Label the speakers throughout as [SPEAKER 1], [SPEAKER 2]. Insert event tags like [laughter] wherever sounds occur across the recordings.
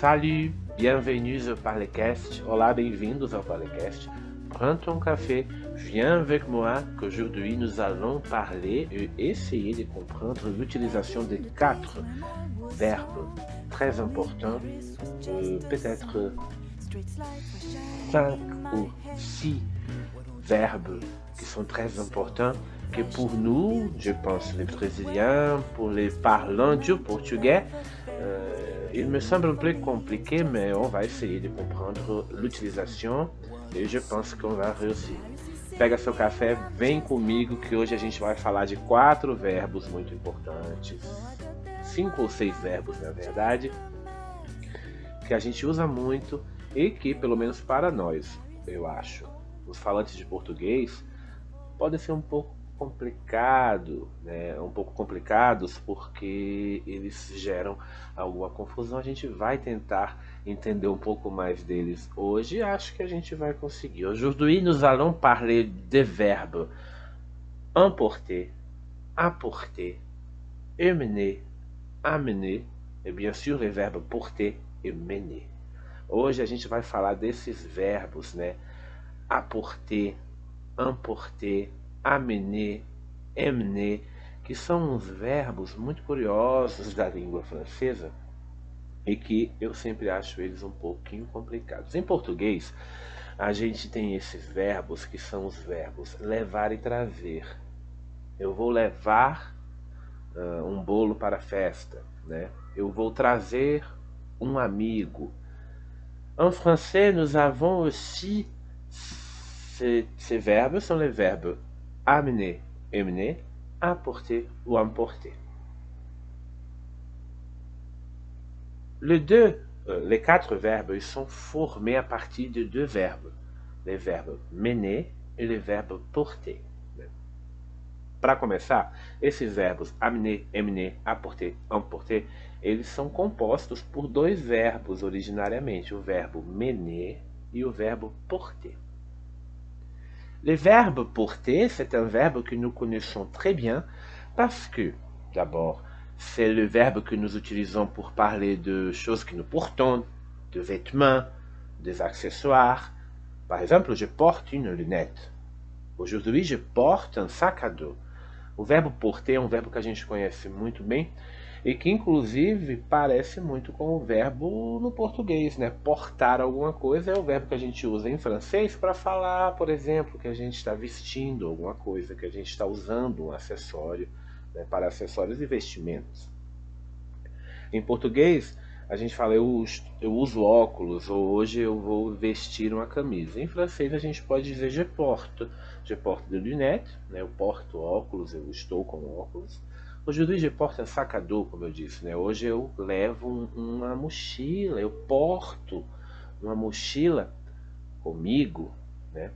[SPEAKER 1] Salut, bienvenue au Parlecast. Olá, bem-vindos ao Parlecast. Prends ton café, viens avec moi qu'aujourd'hui nous allons parler et essayer de comprendre l'utilisation de quatre verbes très importants, euh, peut-être cinq ou six verbes qui sont très importants que pour nous, je pense les Brésiliens, pour les parlants du portugais, euh, il me semble peu compliqué, mais on va essayer de comprendre l'utilisation e je pense qu'on va réussir. Pega seu café, vem comigo que hoje a gente vai falar de quatro verbos muito importantes, cinco ou seis verbos na verdade, que a gente usa muito e que, pelo menos para nós, eu acho, os falantes de português, podem ser um pouco complicado, né? um pouco complicados porque eles geram alguma confusão. A gente vai tentar entender um pouco mais deles hoje. Acho que a gente vai conseguir. Aujourd'hui, nous allons parler des verbes emporter, apporter, emmener, amener e bien sûr les verbes porter e mener. Hoje a gente vai falar desses verbos, né? Apporter, emporter, amener, emmener, que são uns verbos muito curiosos da língua francesa e que eu sempre acho eles um pouquinho complicados. Em português, a gente tem esses verbos que são os verbos levar e trazer. Eu vou levar uh, um bolo para a festa, né? Eu vou trazer um amigo. En français, nous avons aussi ces, ces verbes sont les verbes amener, emmener, apporter ou emporter. Les deux, euh, les quatre verbes sont formés à partir de deux verbes, les verbes mener e les verbes porter. Para começar, esses verbos amener, emmener, apporter, emporter, eles são compostos por dois verbos originariamente, o verbo mener e o verbo porter. Le verbe porter, c'est un verbe que nous connaissons très bien parce que, d'abord, c'est le verbe que nous utilisons pour parler de choses que nous portons, de vêtements, des accessoires. Par exemple, je porte une lunette. Aujourd'hui, je porte un sac à dos. O verbo porter é um verbo que a gente conhece muito bem e que inclusive parece muito com o verbo no português, né? Portar alguma coisa é o verbo que a gente usa em francês para falar, por exemplo, que a gente está vestindo alguma coisa, que a gente está usando um acessório né? para acessórios e vestimentos. Em português, a gente fala eu eu uso óculos ou hoje eu vou vestir uma camisa. Em francês a gente pode dizer je porte, je porte de lunettes, né? eu porto óculos, eu estou com óculos. Aujourd'hui, je porte un sac à dos, como eu disse, né? Hoje eu levo uma mochila, eu porto uma mochila comigo, né?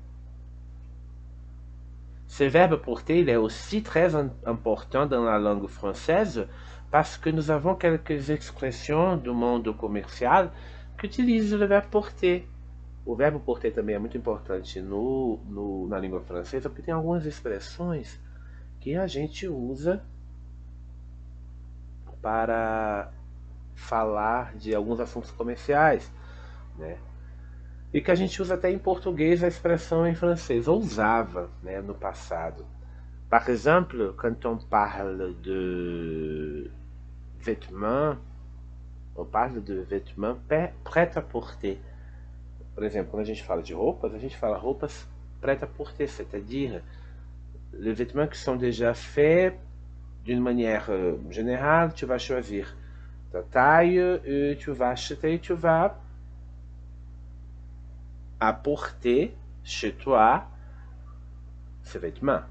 [SPEAKER 1] Ce verbe porter est aussi très important dans la langue française parce que nous avons quelques expressions do mundo comercial que utilisent le verbe porter. O verbo porter também é muito importante no, no, na língua francesa porque tem algumas expressões que a gente usa para falar de alguns assuntos comerciais, né? E que a gente usa até em português a expressão em francês, ou usava né, no passado. Par exemple, quand on parle de vêtements, on parle de vêtements prêts à porter. Por exemplo, quando a gente fala de roupas, a gente fala roupas prêtes à porter, c'est-à-dire les vêtements qui sont déjà faits d'une manière euh, générale, tu vas choisir ta taille et tu vas acheter, tu vas apporter chez toi ces vêtements.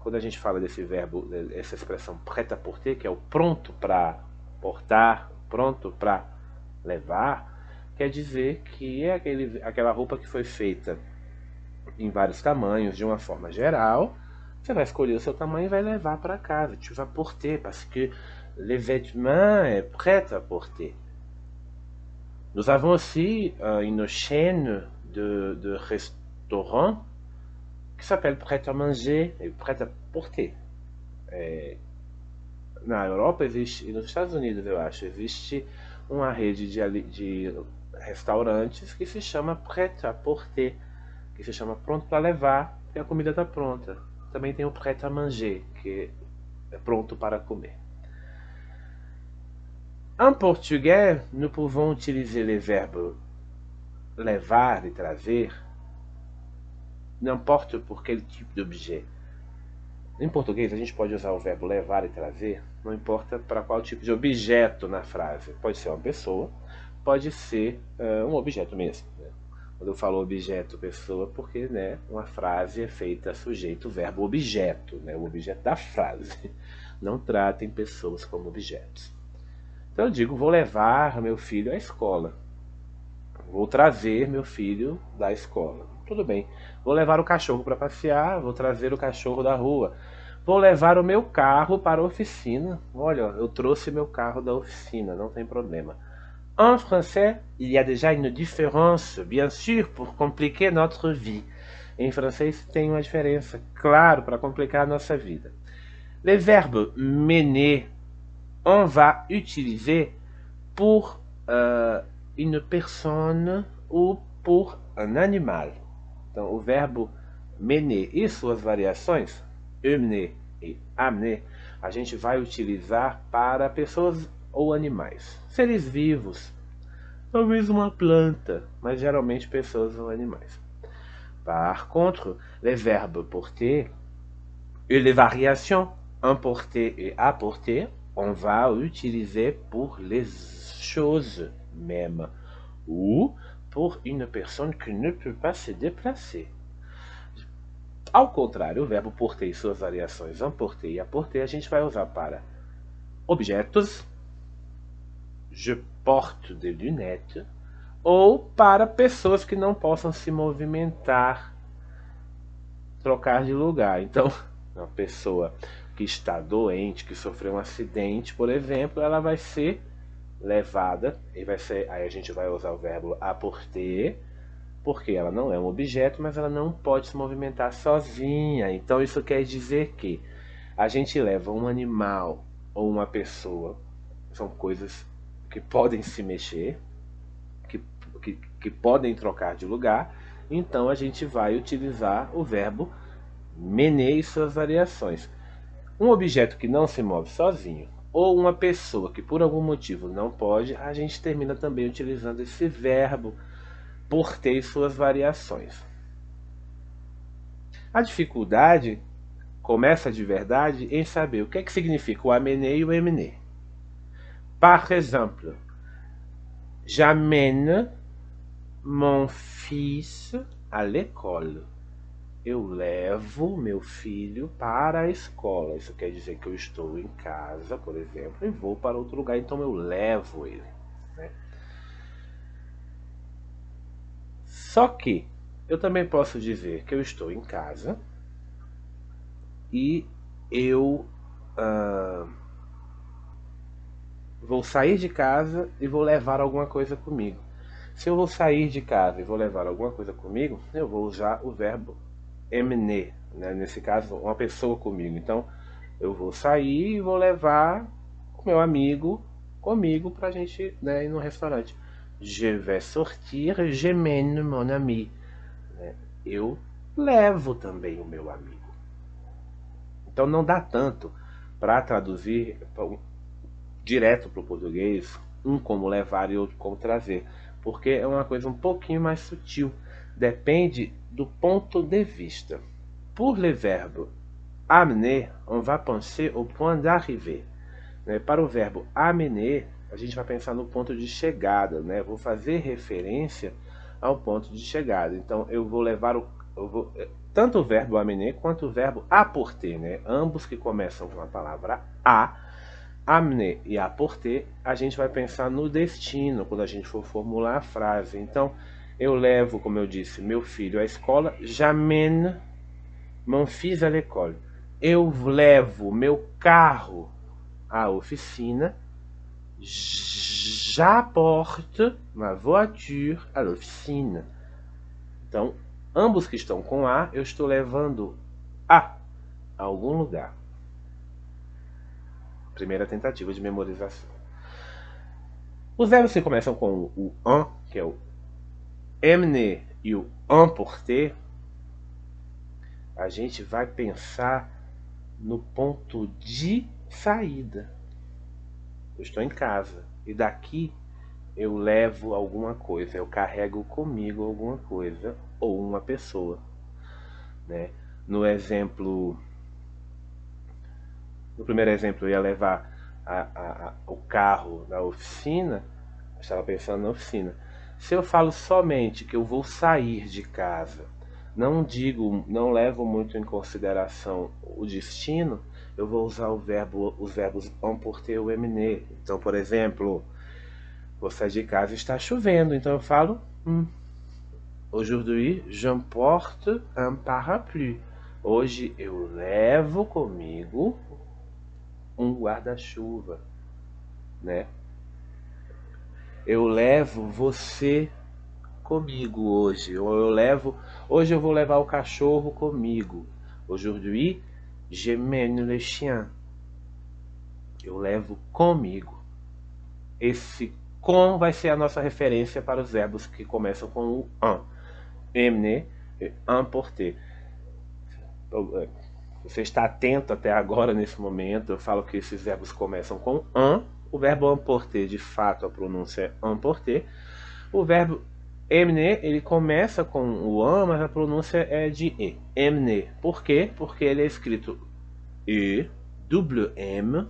[SPEAKER 1] Quando a gente fala desse verbo, essa expressão prêt à porter, que é o pronto para portar, pronto para levar, quer dizer que é aquele, aquela roupa que foi feita em vários tamanhos, de uma forma geral, você vai escolher o seu tamanho e vai levar para casa. Tu vas porter, parce que le vêtement est prêt à porter. Nous avons aussi euh, une chaîne de, de restaurants qui s'appelle Prêt à manger e Prêt à porter. É, na Europa existe, e nos Estados Unidos eu acho, existe uma rede de, de restaurantes que se chama prêt-à-porter, que se chama pronto para levar, e a comida está pronta. Também tem o prêt-à-manger, que é pronto para comer. En portugais, nous pouvons utiliser les verbes levar e trazer, n'importe por quel tipo d'objet. Em português, a gente pode usar o verbo levar e trazer, não importa para qual tipo de objeto na frase. Pode ser uma pessoa, pode ser uh, um objeto mesmo. Quando eu falo objeto, pessoa, porque né, uma frase é feita sujeito, verbo, objeto, né, o objeto da frase. [laughs] Não tratem pessoas como objetos. Então eu digo, vou levar meu filho à escola. Vou trazer meu filho da escola. Tudo bem. Vou levar o cachorro para passear, vou trazer o cachorro da rua. Vou levar o meu carro para a oficina. Olha, eu trouxe meu carro da oficina, não tem problema. En français, il y a déjà une différence, bien sûr, pour compliquer notre vie. Em francês tem uma diferença, claro, para complicar a nossa vida. Le verbe mener, on va utiliser pour uh, une personne ou pour un animal. Então, o verbo mener e suas variações, emmener e amener, a gente vai utilizar para pessoas ou animais. Seres vivos, talvez uma planta, mas geralmente pessoas ou animais. Par contre, les verbes porter et les variations emporter et apporter, on va utiliser pour les choses même ou pour une personne qui ne peut pas se déplacer. Ao contrário, o verbo porter e suas variações emporter e apporter a gente vai usar para objetos, je porte des lunettes, ou para pessoas que não possam se movimentar, trocar de lugar. Então, [laughs] uma pessoa que está doente, que sofreu um acidente, por exemplo, ela vai ser levada, e vai ser, aí a gente vai usar o verbo apporter, porque ela não é um objeto, mas ela não pode se movimentar sozinha. Então isso quer dizer que a gente leva um animal ou uma pessoa, são coisas que podem se mexer, que, que, que podem trocar de lugar, então a gente vai utilizar o verbo mener e suas variações. Um objeto que não se move sozinho, ou uma pessoa que por algum motivo não pode, a gente termina também utilizando esse verbo por ter suas variações. A dificuldade começa de verdade em saber o que, é que significa o amener e o emmener. Par exemple, j'amène mon fils à l'école. Eu levo meu filho para a escola. Isso quer dizer que eu estou em casa, por exemplo, e vou para outro lugar, então eu levo ele. Né? Só que eu também posso dizer que eu estou em casa e eu. Uh, vou sair de casa e vou levar alguma coisa comigo. Se eu vou sair de casa e vou levar alguma coisa comigo, eu vou usar o verbo emmener, né? nesse caso, uma pessoa comigo. Então, eu vou sair e vou levar o meu amigo comigo para a gente né, ir no restaurante. Je vais sortir, j'emmène mon ami. Né? Eu levo também o meu amigo. Então não dá tanto para traduzir direto para o português, um como levar e outro como trazer, porque é uma coisa um pouquinho mais sutil, depende do ponto de vista. Pour le verbe amener, on va penser au point d'arrivée. Né? Para o verbo amener, a gente vai pensar no ponto de chegada, né? Vou fazer referência ao ponto de chegada. Então eu vou levar o vou, eh, tanto o verbo amener quanto o verbo apporter, né? Ambos que começam com a palavra a amener e apporter, a gente vai pensar no destino quando a gente for formular a frase. Então, eu levo, como eu disse, meu filho à escola. J'amène mon fils à l'école. Eu levo meu carro à oficina. J'apporte ma voiture à l'officine. Então, ambos que estão com a, eu estou levando a a algum lugar. Primeira tentativa de memorização. Os verbos que começam com o an, que é o emne e o emporter, a gente vai pensar no ponto de saída. Eu estou em casa e daqui eu levo alguma coisa, eu carrego comigo alguma coisa ou uma pessoa. Né? No exemplo, no primeiro exemplo, eu ia levar a, a, a, o carro na oficina, eu estava pensando na oficina. Se eu falo somente que eu vou sair de casa, não digo, não levo muito em consideração o destino, eu vou usar o verbo, os verbos emporter ou emmener. Então, por exemplo, sair de casa está chovendo, então eu falo hum, Aujourd'hui, j'emporte un parapluie. Hoje eu levo comigo um guarda-chuva, né? Eu levo você comigo hoje. Ou eu levo, hoje eu vou levar o cachorro comigo. Aujourd'hui, je le chien. Eu levo comigo. Esse com vai ser a nossa referência para os verbos que começam com o an. Emne emporter. Você está atento até agora [laughs] nesse momento. Eu falo que esses verbos começam com an. O verbo emporter, de fato, a pronúncia é emporter. O verbo Emne, ele começa com o an, mas a pronúncia é de e. Emne. Por quê? Porque ele é escrito e, W M,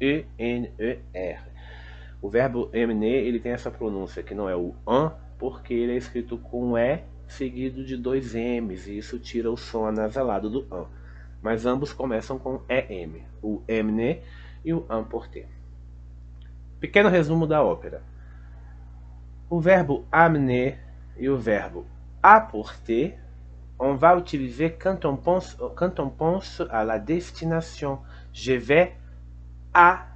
[SPEAKER 1] E N E R. O verbo emne, ele tem essa pronúncia que não é o an, porque ele é escrito com e seguido de dois m's, e isso tira o som anasalado do an. Mas ambos começam com em, o emne e o emporter. Pequeno resumo da ópera. O verbo amener et le verbe apporter, on va utiliser quand on pense, quand on pense à la destination. Je vais à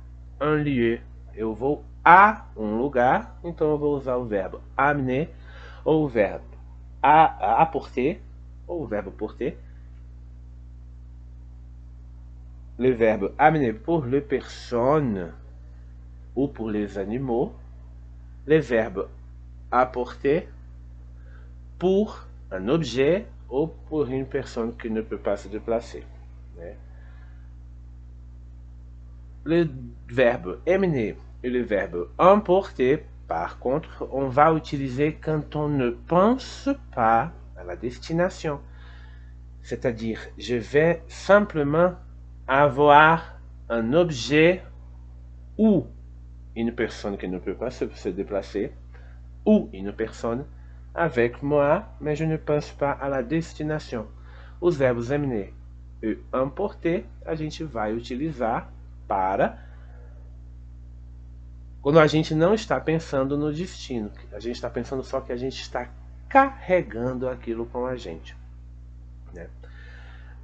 [SPEAKER 1] un lieu. Eu vou a um lugar, então eu vou usar o verbo amener ou o verbo apporter ou o verbo porter. Le verbe amener pour les personnes ou pour les animaux. Le verbe apporter pour un objet ou pour une personne qui ne peut pas se déplacer. Le verbe emmener et le verbe emporter, par contre, on va utiliser quand on ne pense pas à la destination. C'est-à-dire, je vais simplement avoir un objet ou une personne qui ne peut pas se, se déplacer, ou une personne avec moi, mais je ne pense pas à la destination. Os verbos emmener e emporter a gente vai utilizar para quando a gente não está pensando no destino. A gente está pensando só que a gente está carregando aquilo com a gente. Né?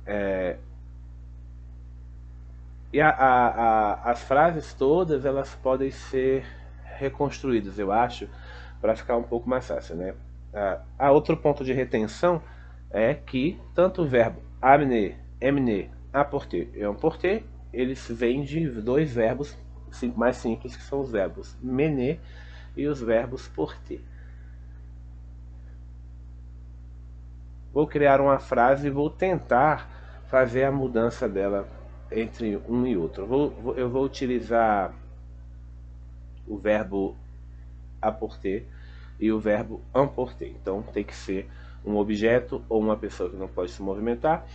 [SPEAKER 1] É, e a, a, a, as frases todas elas podem ser reconstruídas, eu acho, para ficar um pouco mais fácil, né? a outro ponto de retenção é que tanto o verbo amener, emner, apporter e emporter, eles vêm de dois verbos mais simples, que são os verbos mener e os verbos porter. Vou criar uma frase e vou tentar fazer a mudança dela entre um e outro. Vou, eu vou utilizar o verbo apporter e o verbo emporter. Então tem que ser um objeto ou uma pessoa que não pode se movimentar.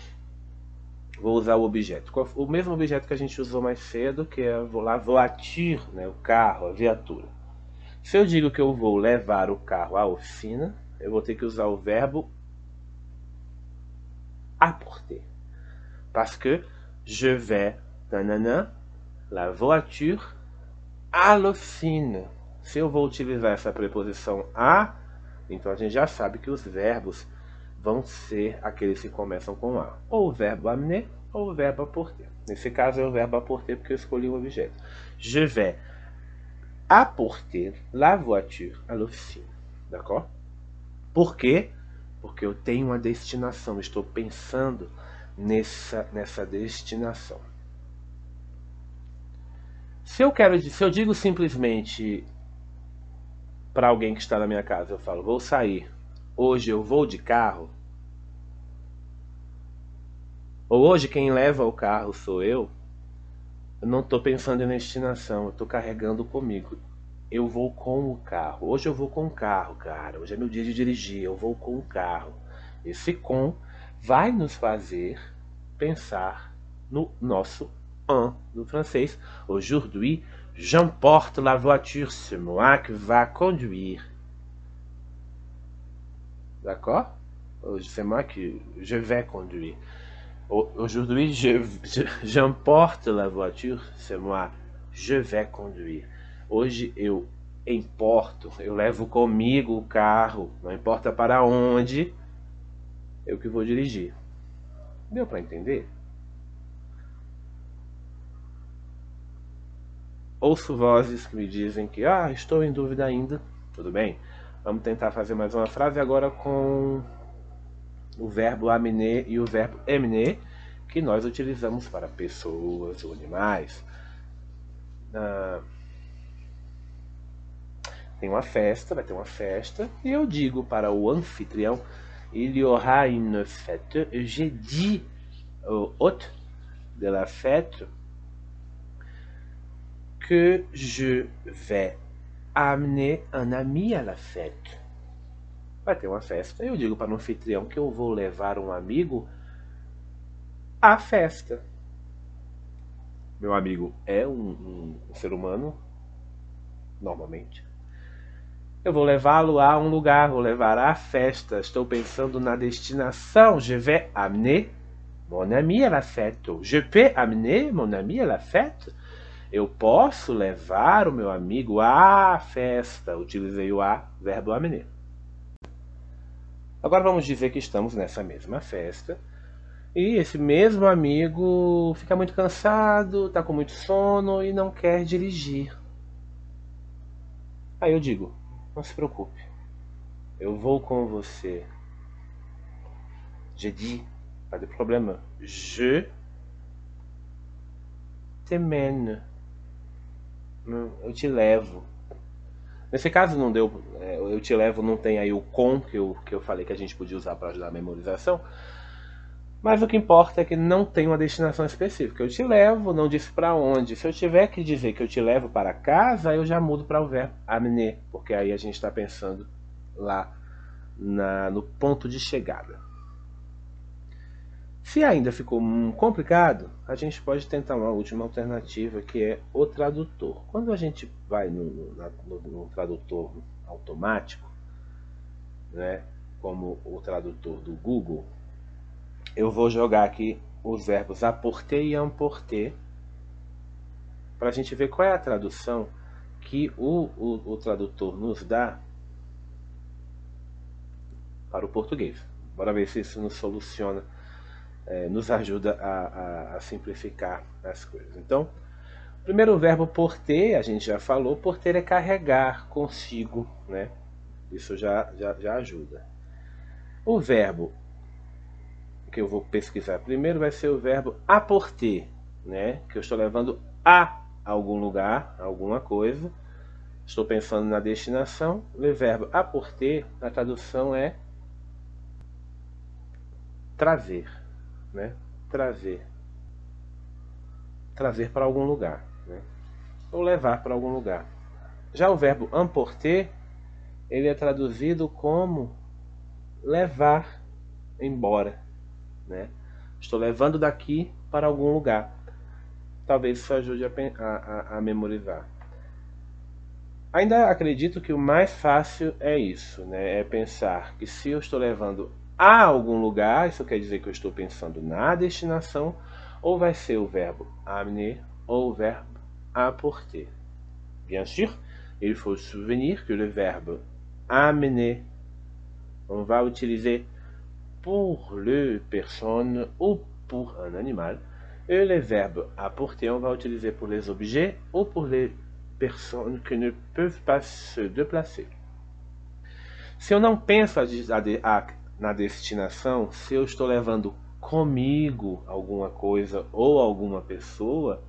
[SPEAKER 1] Vou usar o objeto. O mesmo objeto que a gente usou mais cedo, que é a voiture, né, o carro, a viatura. Se eu digo que eu vou levar o carro à oficina, eu vou ter que usar o verbo apporter. Parce que je vais, nanana, la voiture à l'officine. Se eu vou utilizar essa preposição a, então a gente já sabe que os verbos vão ser aqueles que começam com a. Ou o verbo amener ou o verbo apporter. Nesse caso é o verbo apporter porque eu escolhi o objeto. Je vais apporter la voiture à l'officine. D'accord? Por quê? Porque eu tenho uma destinação, estou pensando nessa, nessa destinação. Se eu quero, se eu digo simplesmente para alguém que está na minha casa, eu falo, vou sair. Hoje eu vou de carro. Ou hoje quem leva o carro sou eu. Eu não estou pensando em destinação, eu estou carregando comigo. Eu vou com o carro. Hoje eu vou com o carro, cara. Hoje é meu dia de dirigir, eu vou com o carro. Esse com vai nos fazer pensar no nosso un do francês. Aujourd'hui, j'emporte la voiture, c'est moi qui va conduire. D'accord C'est moi qui je vais conduire. Aujourd'hui, j'emporte je, la voiture, c'est moi, je vais conduire. Hoje eu importo, eu levo comigo o carro, não importa para onde, eu que vou dirigir. Deu para entender? Ouço vozes que me dizem que ah, estou em dúvida ainda. Tudo bem? Vamos tentar fazer mais uma frase agora com o verbo amener e o verbo emner, que nós utilizamos para pessoas ou animais. Ah, tem uma festa, vai ter uma festa, e eu digo para o anfitrião, il y aura une fête. J'ai dit au hôte de la fête que je vais amener un ami à la fête. Vai ter uma festa. Eu digo para o anfitrião que eu vou levar um amigo à festa. Meu amigo é um, um, um ser humano, normalmente. Eu vou levá-lo a um lugar, vou levar à festa. Estou pensando na destinação. Je vais amener mon ami à la fête. Je peux amener mon ami à la fête. Eu posso levar o meu amigo à festa. Utilizei o a, verbo amener. Agora vamos dizer que estamos nessa mesma festa e esse mesmo amigo fica muito cansado, está com muito sono e não quer dirigir. Aí eu digo: não se preocupe, eu vou com você. Je dis, pas de problème, je te mène. Eu te levo. Nesse caso não deu, é, eu te levo, não tem aí o com que eu, que eu falei que a gente podia usar para ajudar a memorização. Mas o que importa é que não tem uma destinação específica. Eu te levo, não disse para onde. Se eu tiver que dizer que eu te levo para casa, eu já mudo para o verbo amener, porque aí a gente está pensando lá na, no ponto de chegada. Se ainda ficou complicado, a gente pode tentar uma última alternativa que é o tradutor. Quando a gente vai no, no, no tradutor automático, né, como o tradutor do Google, eu vou jogar aqui os verbos apporter e emporter para a gente ver qual é a tradução que o, o, o tradutor nos dá para o português. Bora ver se isso nos soluciona é, nos ajuda a, a, a, simplificar as coisas. Então, primeiro verbo por ter, a gente já falou, por ter é carregar consigo, né? Isso já, já, já ajuda. O verbo que eu vou pesquisar primeiro vai ser o verbo aporter, né? Que eu estou levando a algum lugar, alguma coisa. Estou pensando na destinação. O verbo aporter, na tradução é trazer né? trazer. Trazer para algum lugar. Né? Ou levar para algum lugar. Já o verbo emporter, ele é traduzido como levar embora. Né? Estou levando daqui para algum lugar. Talvez isso ajude a, a, a memorizar. Ainda acredito que o mais fácil é isso, né? É pensar que se eu estou levando a algum lugar, isso quer dizer que eu estou pensando na destinação, ou vai ser o verbo amener ou o verbo apporter. Bien sûr, il faut souvenir que le verbe amener, on va utiliser pour le personne ou pour un animal, et le verbe apporter, on va utiliser pour les objets ou pour les personnes qui ne peuvent pas se déplacer. Se eu não penso na destinação, se eu estou levando comigo alguma coisa ou alguma pessoa,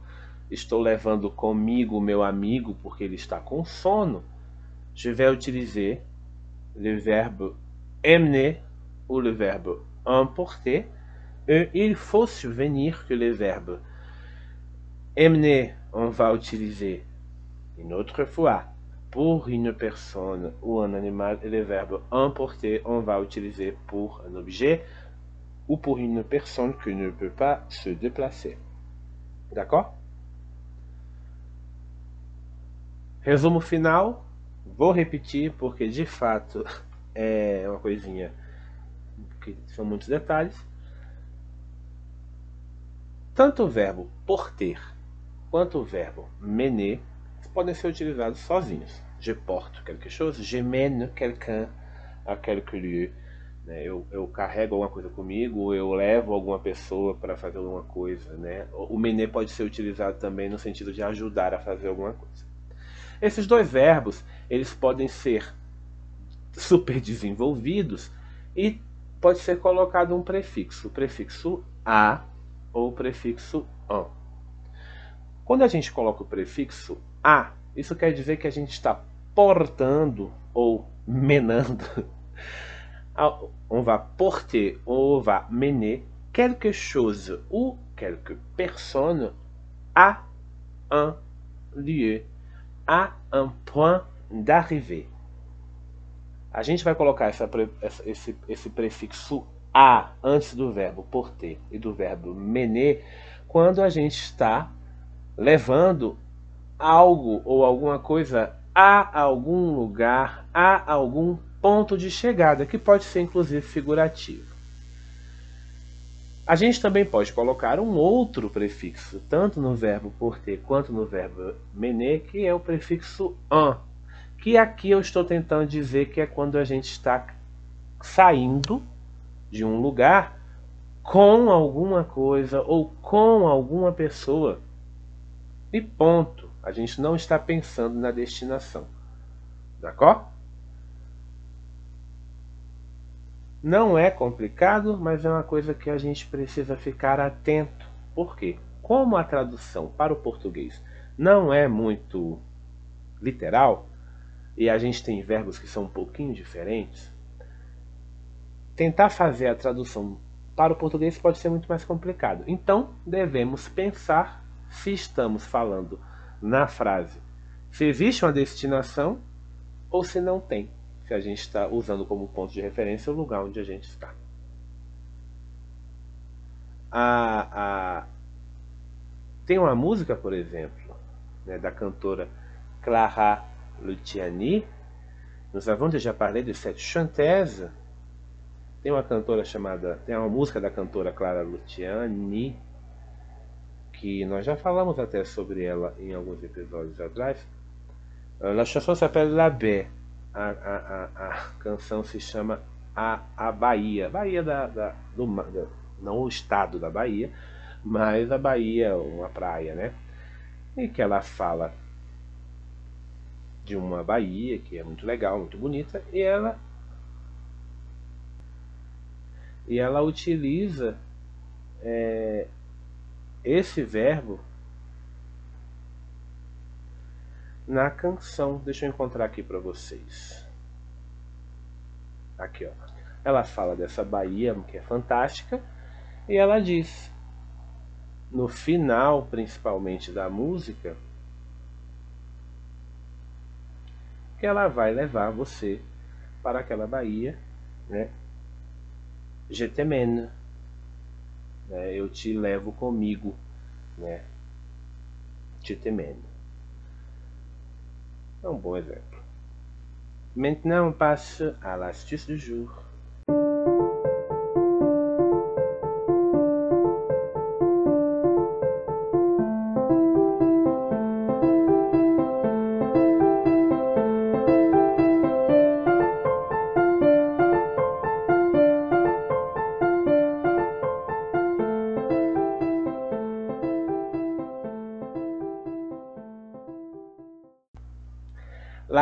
[SPEAKER 1] estou levando comigo meu amigo porque ele está com sono, je vais utiliser le verbe emmener ou le verbe emporter. Et il faut souvenir que le verbe emmener, on va utiliser une autre fois pour une personne ou un animal et le verbe emporter, on va utiliser pour un objet ou pour une personne qui ne peut pas se déplacer. D'accord? Resumo final, vou repetir porque de fato é uma coisinha que são muitos detalhes. Tanto o verbo porter quanto o verbo mener podem ser utilizados sozinhos. Je porte quelque chose, je mène quelqu'un à quelque lieu. Né? Eu, eu carrego alguma coisa comigo, eu levo alguma pessoa para fazer alguma coisa. Né? O mener pode ser utilizado também no sentido de ajudar a fazer alguma coisa. Esses dois verbos, eles podem ser super desenvolvidos e pode ser colocado um prefixo, o prefixo a ou o prefixo an. Quando a gente coloca o prefixo a, isso quer dizer que a gente está portando ou menando. [laughs] On va porter on va mener quelque chose ou quelque personne à un lieu, à un point d'arrivée. A gente vai colocar essa, esse, esse prefixo a antes do verbo porter e do verbo mener quando a gente está levando algo ou alguma coisa a algum lugar, a algum ponto de chegada, que pode ser inclusive figurativo. A gente também pode colocar um outro prefixo, tanto no verbo porter quanto no verbo mener, que é o prefixo an, que aqui eu estou tentando dizer que é quando a gente está saindo de um lugar com alguma coisa ou com alguma pessoa. E ponto. A gente não está pensando na destinação. D'accord? Não é complicado, mas é uma coisa que a gente precisa ficar atento. Por quê? Como a tradução para o português não é muito literal, e a gente tem verbos que são um pouquinho diferentes, tentar fazer a tradução para o português pode ser muito mais complicado. Então, devemos pensar se estamos falando na frase se existe uma destinação ou se não tem, se a gente está usando como ponto de referência o lugar onde a gente está. A, a... Tem uma música, por exemplo, né, da cantora Clara Luciani. Nous avons déjà parlé de cette chanteuse. Tem uma cantora chamada. Tem uma música da cantora Clara Luciani que nós já falamos até sobre ela em alguns episódios atrás. A chanson s'appelle La Baie. A, a, a, a, canção se chama A, a Bahia. Bahia da, da, do, da, não o estado da Bahia, mas a Bahia, uma praia, né? E que ela fala de uma Bahia que é muito legal, muito bonita, e ela e ela utiliza é, esse verbo na canção. Deixa eu encontrar aqui para vocês. Aqui, ó. Ela fala dessa Bahia que é fantástica e ela diz no final, principalmente da música, que ela vai levar você para aquela Bahia, né? Je t'emmène né, eu te levo comigo, né? Te temendo. É um bom exemplo. Maintenant, on passe à l'astuce du jour.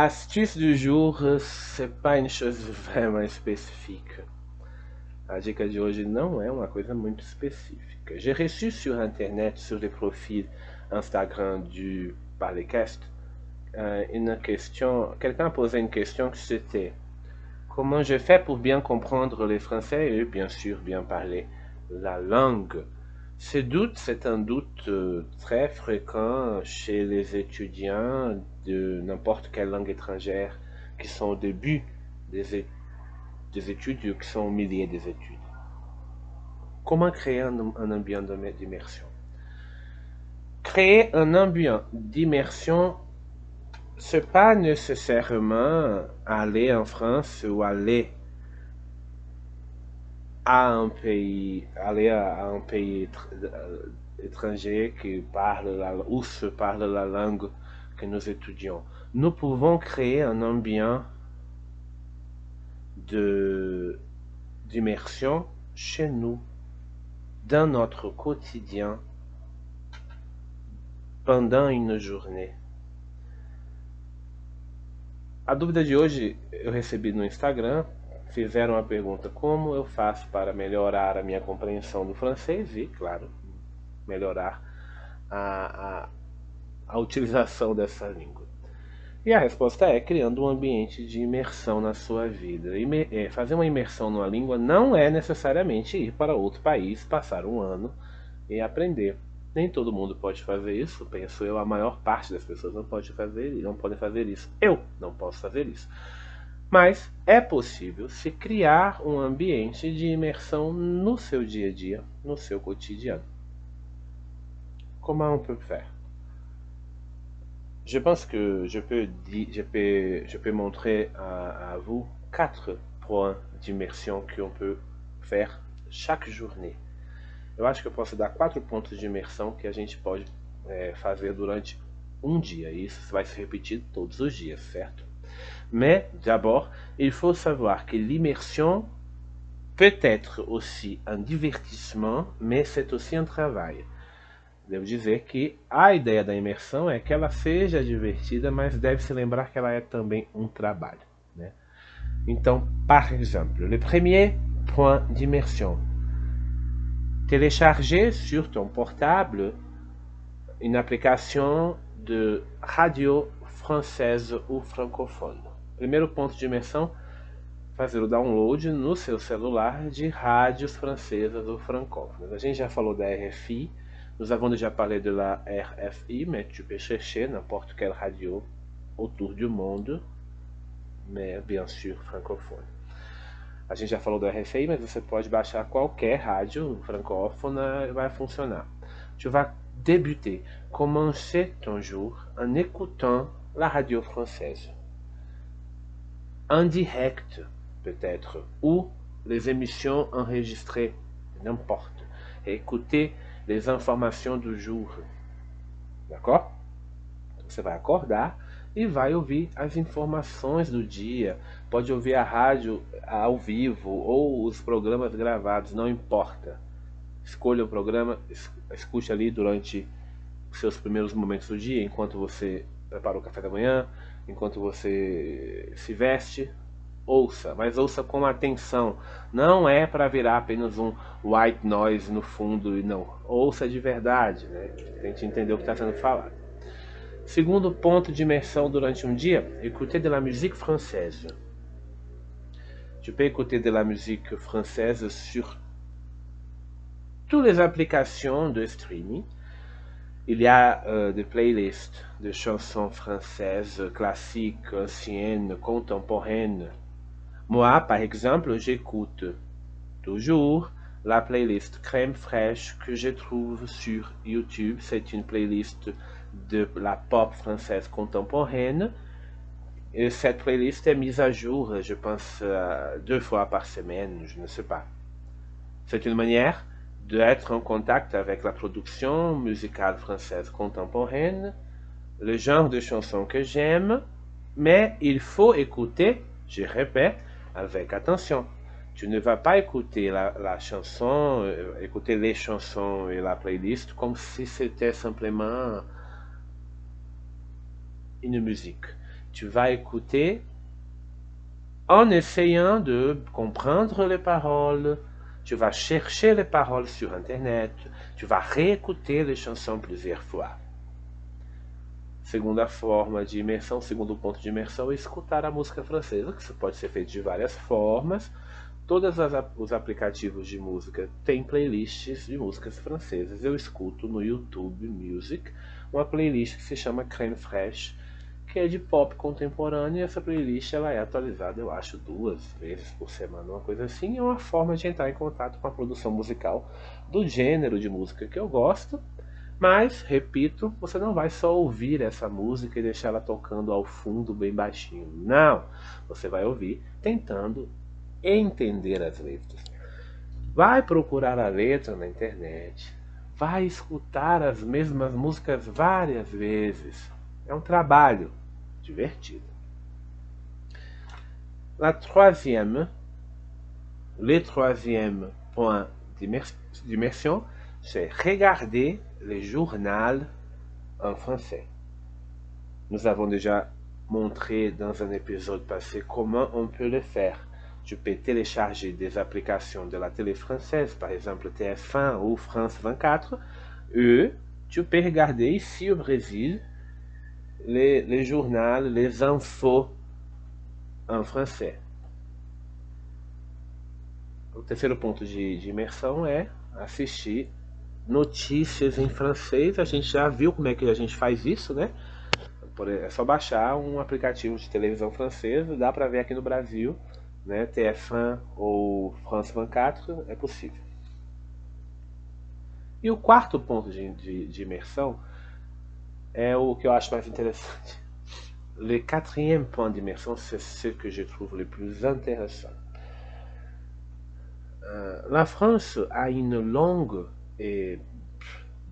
[SPEAKER 1] L'astuce du jour, c'est pas une chose vraiment spécifique. A dica de hoje não é uma coisa muito específica. J'ai reçu sur internet, sur les profils Instagram du Parlecast, euh, une question, quelqu'un posé une question qui c'était comment je fais pour bien comprendre les Français et bien sûr bien parler la langue? Ce doute, c'est un doute euh, très fréquent chez les étudiants de n'importe quelle langue étrangère qui sont au début des, des études ou qui sont au milieu des études. Comment créer un, un ambiance d'immersion? Créer un ambiance d'immersion c'est pas nécessairement aller en France ou aller à un pays, aller à un pays euh, étranger qui parle la, se parle la langue que nous étudions. Nous pouvons créer un ambiance de d'immersion chez nous, dans notre quotidien, pendant une journée. A dúvida de hoje eu recebi no Instagram. Fizeram a pergunta como eu faço para melhorar a minha compreensão do francês e, claro, melhorar a, a, a utilização dessa língua. E a resposta é criando um ambiente de imersão na sua vida. Imer é, fazer uma imersão numa língua não é necessariamente ir para outro país, passar um ano e aprender. Nem todo mundo pode fazer isso, penso eu, a maior parte das pessoas não pode fazer, não podem fazer isso. Eu não posso fazer isso. Mas é possível se criar um ambiente de imersão no seu dia a dia, no seu cotidiano. Comment on peut Je pense que je peux, je peux, je peux montrer à, à vous quatre points d'immersion qu'on peut faire chaque journée. Eu acho que eu posso dar quatro pontos de imersão que a gente pode é, fazer durante um dia. E isso vai se repetir todos os dias, certo? Mais d'abord, il faut savoir que l'immersion peut être aussi un divertissement, mais c'est aussi un travail. Devo dizer que a ideia da imersão é que ela seja divertida, mas deve se lembrar que ela é também um trabalho. Par exemple, le premier point d'immersion, télécharger sur ton portable une application de radio française ou francophone. Primeiro ponto de imersão, fazer o download no seu celular de rádios francesas ou francófonas. A gente já falou da RFI, nous avons déjà parlé de la RFI, mais tu peux chercher n'importe quelle radio autour du monde, mais bien sûr francophone. A gente já falou do RFI, mas você pode baixar qualquer rádio francófona e vai funcionar. Tu vas débuter, commencer ton jour en écoutant la radio française. En direct, peut-être, ou les émissions enregistrées, n'importe. Écouter les informations du jour. D'accord Você vai acordar e vai ouvir as informações do dia. Pode ouvir a rádio ao vivo ou os programas gravados, não importa. Escolha o programa, escute ali durante os seus primeiros momentos do dia, enquanto você prepara o café da manhã, enquanto você se veste, ouça, mas ouça com atenção. Não é para virar apenas um white noise no fundo e não. Ouça de verdade, né? Tente entender o que está sendo falado. Segundo ponto de imersão durante um dia, écouter de la musique française. Tu peux écouter de la musique française sur toutes les applications de streaming. Il y a euh, des playlists de chansons françaises classiques, anciennes, contemporaines. Moi, par exemple, j'écoute toujours la playlist Crème fraîche que je trouve sur YouTube. C'est une playlist de la pop française contemporaine. Et cette playlist est mise à jour, je pense, euh, deux fois par semaine, je ne sais pas. C'est une manière d'être en contact avec la production musicale française contemporaine, le genre de chansons que j'aime, mais il faut écouter, je répète, avec attention. Tu ne vas pas écouter la, chanson, euh, écouter les chansons et la playlist comme si c'était simplement une musique. Tu vas écouter en essayant de comprendre les paroles. Tu vas chercher les paroles sur Internet. Tu vas réécouter les chansons plusieurs fois. Segunda forma de imersão, segundo ponto de imersão, é escutar a música francesa, que pode ser feito de várias formas. Todos os aplicativos de música têm playlists de músicas francesas. Eu escuto no YouTube Music uma playlist que se chama Crème Fresh, que é de pop contemporâneo. E essa playlist ela é atualizada, eu acho, duas vezes por semana, uma coisa assim. É uma forma de entrar em contato com a produção musical do gênero de música que eu gosto mas, repito, você não vai só ouvir essa música e deixar ela tocando ao fundo bem baixinho. Não! Você vai ouvir tentando entender as letras. Vai procurar a letra na internet. Vai escutar as mesmas músicas várias vezes. É um trabalho divertido. La troisième, le troisième point d'immersion, c'est regarder le journal en français. Nous avons déjà montré dans un épisode passé comment on peut le faire. Tu peux télécharger des applications de la télé française, par exemple TF1 ou France 24, et tu peux regarder ici au Brésil les, les journaux, les infos en français. O terceiro ponto de, de imersão é assistir notícias em francês. A gente já viu como é que a gente faz isso, né? É só baixar um aplicativo de televisão francesa, dá para ver aqui no Brasil, né? TF1 ou France 24, é possível. E o quarto ponto de, de, de imersão é o que. [laughs] Le quatrième point d'immersion, c'est ce que je trouve le plus intéressant. Uh, la France a une longue et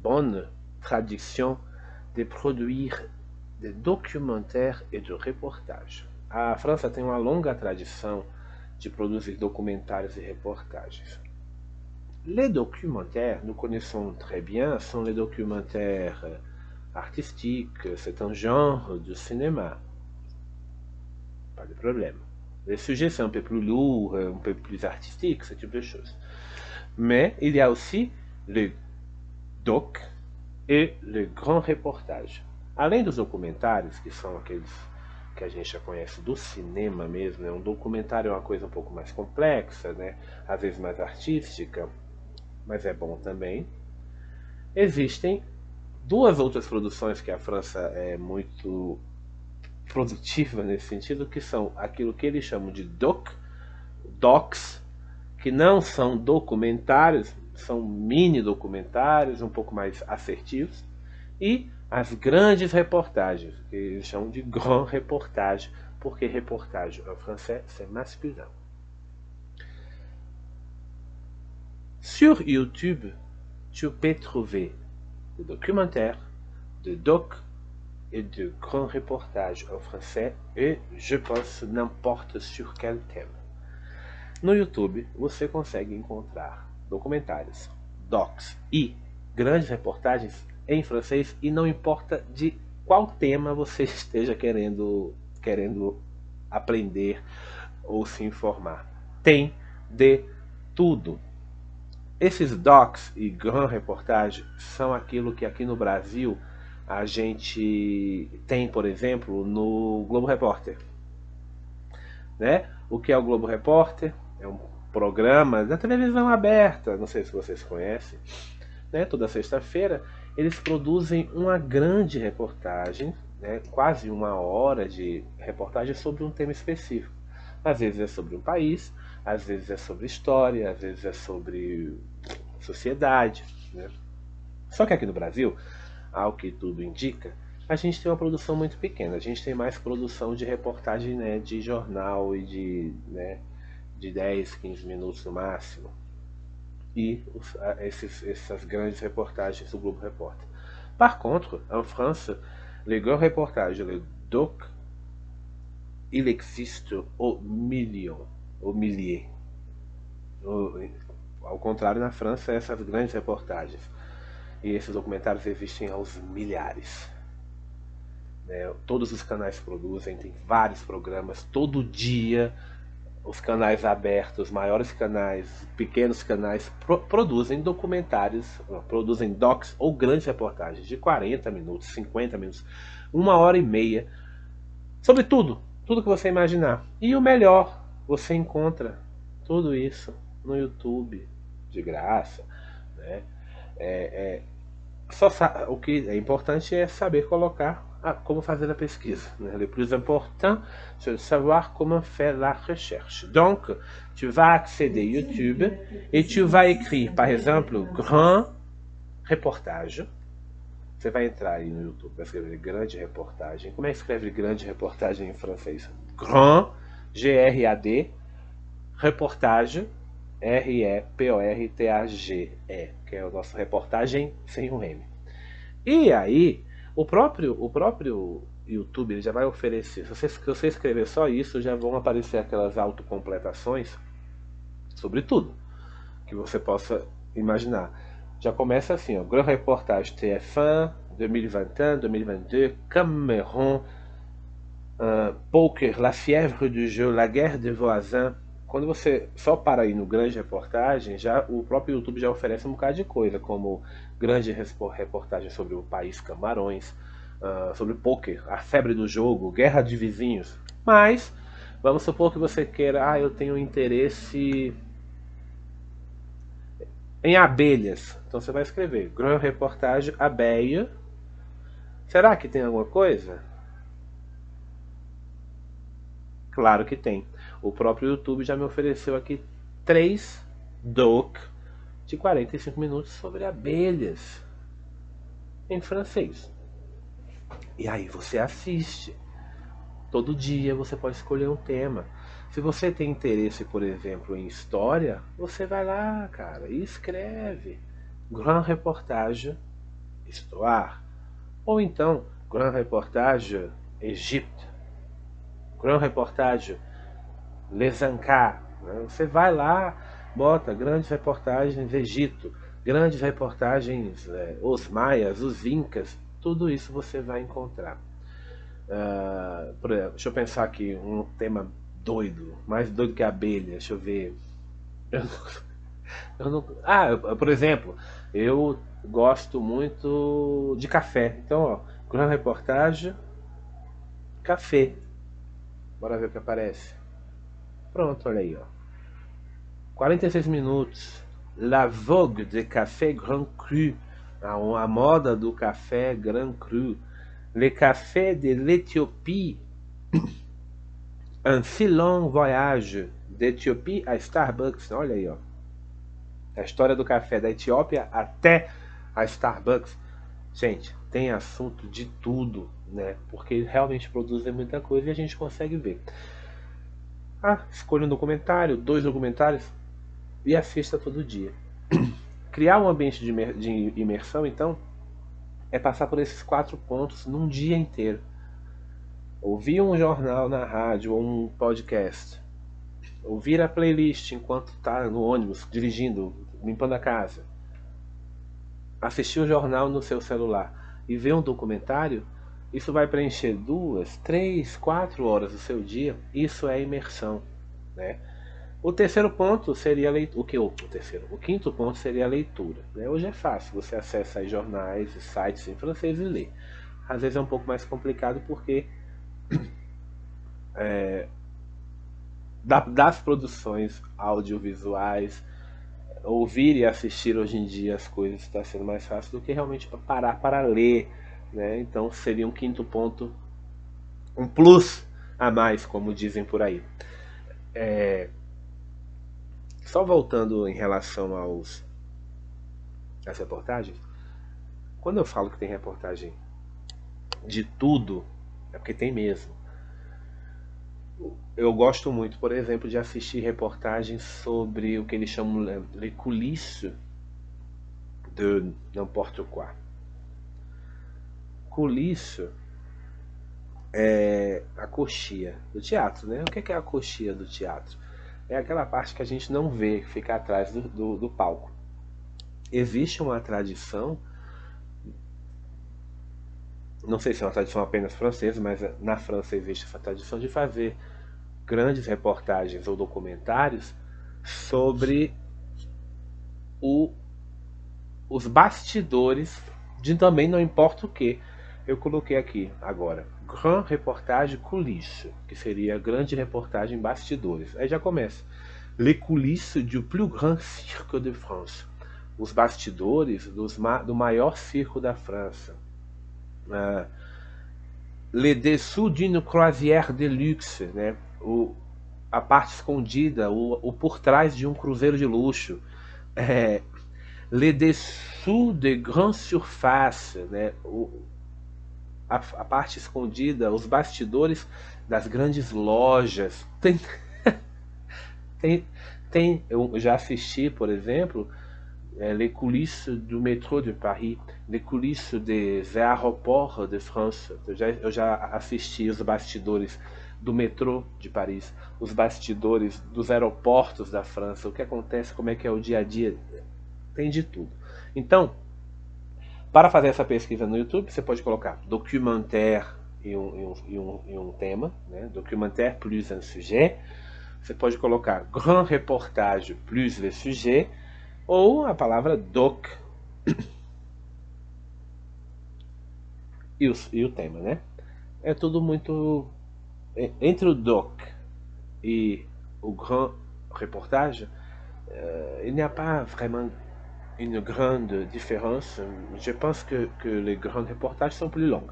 [SPEAKER 1] bonne tradition de produire de documentaires et de reportages. A França tem uma longa tradição de produzir documentários e reportagens. Les documentaires, nous connaissons très bien, sont les documentaires artistiques, c'est un genre de cinéma. Pas de problème. Les sujets sont un peu plus lourds, un peu plus artistiques, ce type de choses. Mais il y a aussi le doc e le grand reportage. Além dos documentários, que são aqueles que a gente já conhece do cinema mesmo, né? um documentário é uma coisa um pouco mais complexa, né? às vezes mais artística, mas é bom também. Existem duas outras produções que a França é muito produtiva nesse sentido, que são aquilo que eles chamam de doc, docs, que não são documentários, são mini documentários um pouco mais assertivos, e as grandes reportagens, que eles chamam de grand reportage, porque reportage em francês é masculin. Sur YouTube, tu peux trouver des documentaires, de docs et de grands reportages en français et je pense n'importe sur quel thème. No YouTube você consegue encontrar documentários, docs e grandes reportagens em francês e não importa de qual tema você [laughs] esteja querendo querendo aprender ou se informar. Tem de tudo. Esses docs e grand reportage são aquilo que aqui no Brasil a gente tem, por exemplo, no Globo Repórter. Né? O que é o Globo Repórter? É um programa da televisão aberta, não sei se vocês conhecem, né? toda sexta-feira eles produzem uma grande reportagem, né? quase uma hora de reportagem sobre um tema específico. Às vezes é sobre um país, às vezes é sobre história, às vezes é sobre sociedade. Né? Só que aqui no Brasil, ao que tudo indica, a gente tem uma produção muito pequena. A gente tem mais produção de reportagem né, de jornal e de né, de 10, 15 minutos no máximo. E os, esses, essas grandes reportagens do Globo Repórter. Par contre, en France, les grands reportages, les doc, il existe au million, au millier. Ao contrário, na França, essas grandes reportagens e esses documentários existem aos milhares. Né? Todos os canais produzem, tem vários programas, todo dia os canais abertos, os maiores canais, pequenos canais, pro, produzem documentários, produzem docs ou grandes reportagens de 40 minutos, 50 minutos, uma hora e meia, sobre tudo, tudo que você imaginar. E o melhor, você encontra tudo isso no YouTube, de graça. Né? É, é, só o que é importante é saber colocar a, como fazer a pesquisa. Né? Le plus important, c'est de savoir comment faire la recherche. Donc, tu vas accéder YouTube et tu vas écrire, par exemple, grand reportage. Você vai entrar aí no YouTube, vai escrever grande reportagem. Como é que escreve grande reportagem em francês? Grand, G-R-A-D, reportage, R-E-P-O-R-T-A-G-E, que é o nosso reportagem sem o M. E aí, o próprio, o próprio YouTube ele já vai oferecer, se você, se você escrever só isso, já vão aparecer aquelas autocompletações sobre tudo que você possa imaginar. Já começa assim, ó, Grand Reportage TF1, 2021, 2022, Cameron, uh, Poker, La Fièvre du Jeu, La Guerre des Voisins, quando você só para aí no grande reportagem, já o próprio YouTube já oferece um bocado de coisa, como grande reportagem sobre o país Camarões, uh, sobre poker, a febre do jogo, guerra de vizinhos. Mas vamos supor que você queira, ah, eu tenho interesse em abelhas. Então você vai escrever grande reportagem abelha. Será que tem alguma coisa? Claro que tem. O próprio YouTube já me ofereceu aqui três doc de 45 minutos sobre abelhas em francês. E aí você assiste. Todo dia você pode escolher um tema. Se você tem interesse, por exemplo, em história, você vai lá, cara, e escreve Grand Reportage Histoire. Ou então, Grand Reportage Egipte. Grand Reportage Les. Né? Você vai lá, bota grandes reportagens Egito, grandes reportagens é, os maias, os incas, tudo isso você vai encontrar. Uh, por deixa eu pensar aqui um tema doido, mais doido que a abelha. Deixa eu ver. Eu não, [laughs] eu não, ah, por exemplo, eu gosto muito de café. Então, ó, grande reportagem, café. Bora ver o que aparece. Pronto, olha aí, ó. 46 minutos. La Vogue de Café Grand Cru. A, a moda do café Grand Cru. Le Café de l'Éthiopie. Un si long voyage d'Éthiopie a Starbucks. Olha aí, ó. A história do café da Etiópia até a Starbucks. Gente, tem assunto de tudo, né? Porque realmente produzem muita coisa e a gente consegue ver. Ah, escolha um documentário, dois documentários e assista todo dia. [clears throat] Criar um ambiente de imersão, então, é passar por esses quatro pontos num dia inteiro. Ouvir um jornal na rádio ou um podcast. Ouvir a playlist enquanto está no ônibus, dirigindo, limpando a casa. Assistir o jornal no seu celular e ver um documentário isso vai preencher duas, três, quatro horas do seu dia. Isso é imersão, né? O terceiro ponto seria a leitura. O que o terceiro? O quinto ponto seria a leitura. Né? Hoje é fácil, você acessa aí jornais sites em francês e lê. Às vezes é um pouco mais complicado porque [clears throat] é, das produções audiovisuais, ouvir e assistir hoje em dia as coisas está sendo mais fácil do que realmente parar para ler né? Então seria um quinto ponto, um plus a mais, como dizem por aí. É... Só voltando em relação aos às reportagens, quando eu falo que tem reportagem de tudo, é porque tem mesmo. Eu gosto muito, por exemplo, de assistir reportagens sobre o que eles chamam de coulisses de n'importe quoi culissa é a coxia do teatro, né? O que é a coxia do teatro? É aquela parte que a gente não vê, que fica atrás do, do, do palco. Existe uma tradição, não sei se é uma tradição apenas francesa, mas na França existe essa tradição de fazer grandes reportagens ou documentários sobre o, os bastidores de também não importa o que. Eu coloquei aqui agora, Grand Reportage Coulisses, que seria grande reportagem bastidores. Aí já começa. Les coulisses du plus grand cirque de France. Os bastidores dos, do maior circo da França. Uh, Les dessous d'une croisière de luxe, né? O, a parte escondida, o, o por trás de um cruzeiro de luxo. É, les dessous de grande surface, né? O, a, a, parte escondida, os bastidores das grandes lojas. Tem, [laughs] tem, tem, eu já assisti, por exemplo, é, les coulisses do métro de Paris, les coulisses des aéroports de France. Eu já, eu já assisti os bastidores do metrô de Paris, os bastidores dos aeroportos da França, o que acontece, como é que é o dia a dia, tem de tudo. Então, para fazer essa pesquisa no YouTube, você pode colocar documentaire e um, e um, e um, tema, né? documentaire plus un sujet. Você pode colocar grand reportage plus le sujet ou a palavra doc e o, e o tema, né? É tudo muito entre o doc et o grand reportage, euh, il n'y a pas vraiment une grande différence. Je pense que, que les grands reportages são plus longs.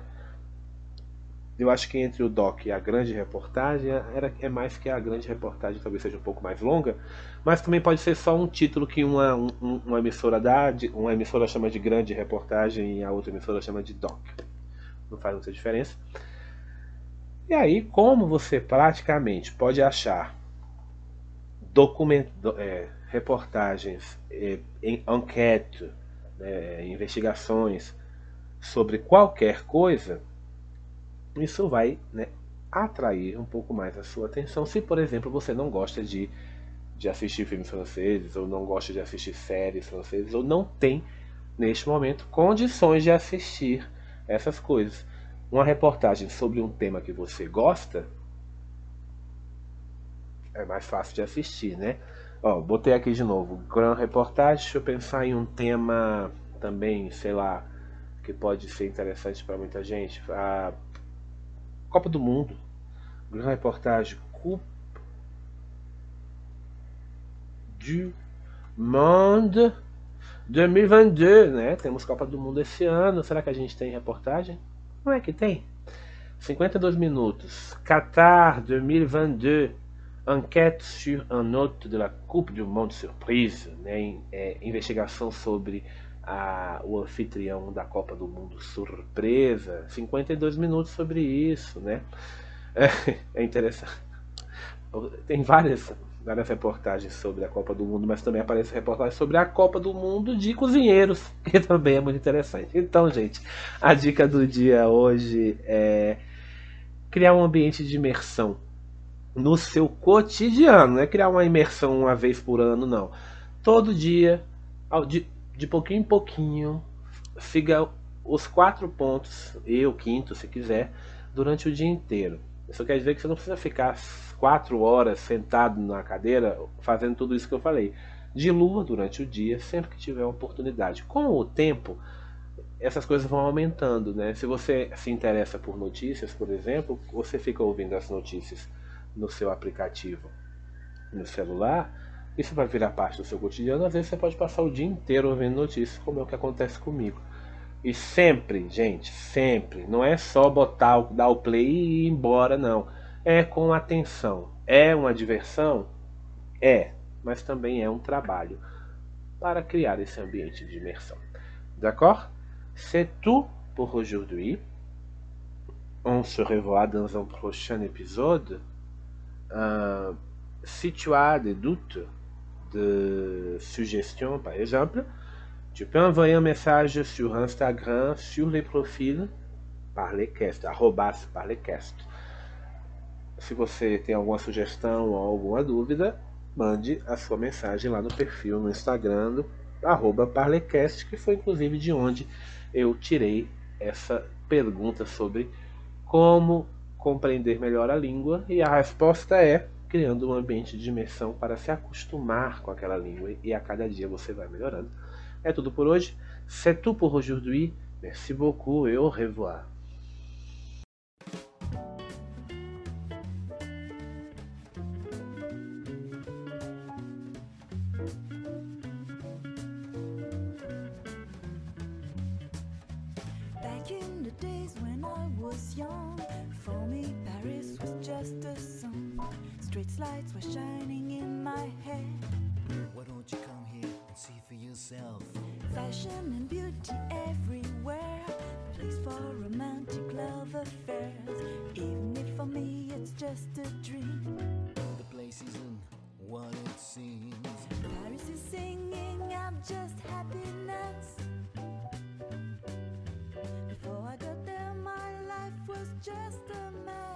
[SPEAKER 1] Eu acho que entre o doc e a grande reportagem era, é mais que a grande reportagem talvez seja um pouco mais longa, mas também pode ser só um título que uma, um, uma emissora dá, uma emissora chama de grande reportagem e a outra emissora chama de doc. Não faz muita diferença. E aí, como você praticamente pode achar document, é, reportagens, em enquete, né, investigações sobre qualquer coisa, isso vai né, atrair um pouco mais a sua atenção. Se, por exemplo, você não gosta de, de assistir filmes franceses, ou não gosta de assistir séries francesas, ou não tem, neste momento, condições de assistir essas coisas uma reportagem sobre um tema que você gosta, é mais fácil de assistir, né? Ó, botei aqui de novo, Gran Reportagem, deixa eu pensar em um tema também, sei lá, que pode ser interessante para muita gente. A Copa do Mundo, Gran Reportagem Coupe du Monde 2022, né? Temos Copa do Mundo esse ano. Será que a gente tem reportagem? Não é que tem? 52 minutos. Qatar 2022. Enquête sur un hôte de la Coupe du Monde Surprise. Né? É, investigação sobre a, o anfitrião da Copa do Mundo Surpresa. 52 minutos sobre isso. Né? É, é interessante. Tem várias várias reportagens sobre a Copa do Mundo, mas também aparece reportagem sobre a Copa do Mundo de cozinheiros, [laughs] que também é muito interessante. Então, gente, a dica do dia hoje é criar um ambiente de imersão no seu cotidiano, não é criar uma imersão uma vez por ano, não. Todo dia, de, de pouquinho em pouquinho, siga os quatro pontos, e o quinto, se quiser, durante o dia inteiro. Isso quer dizer que você não precisa ficar quatro horas sentado na cadeira fazendo tudo isso que eu falei. Dilua durante o dia, sempre que tiver oportunidade. Com o tempo, essas coisas vão aumentando, né? Se você se interessa por notícias, por exemplo, você fica ouvindo as notícias no seu aplicativo no celular, isso vai virar parte do seu cotidiano. Às vezes você pode passar o dia inteiro ouvindo notícias, como é o que acontece comigo. E sempre, gente, sempre, não é só botar, dar o play e ir embora, não. É com atenção. É uma diversão? É, mas também é um trabalho para criar esse ambiente de imersão. D'accord? C'est tout pour aujourd'hui. On se revoit dans un prochain épisode. Euh, si tu as des doutes, de suggestions par exemple, Tu peux envoyer un message sur Instagram, sur les profils Parlecast, arrobas Parlecast. Se você tem alguma sugestão ou alguma dúvida, mande a sua mensagem lá no perfil no Instagram do arroba Parlecast, que foi inclusive de onde eu tirei essa pergunta sobre como compreender melhor a língua e a resposta é criando um ambiente de imersão para se acostumar com aquela língua e a cada dia você vai melhorando. É tudo por hoje. C'est tout pour aujourd'hui. Merci beaucoup et au revoir.
[SPEAKER 2] Days when I was young, for me Paris was just a song. Street lights were shining in my head.
[SPEAKER 3] Why don't you come here and see for yourself?
[SPEAKER 2] Fashion and beauty everywhere. Place for romantic love affairs. Even if for me it's just a dream.
[SPEAKER 3] The place isn't what it seems.
[SPEAKER 2] Paris is singing out just happiness. Before I got there, my life was just a mess.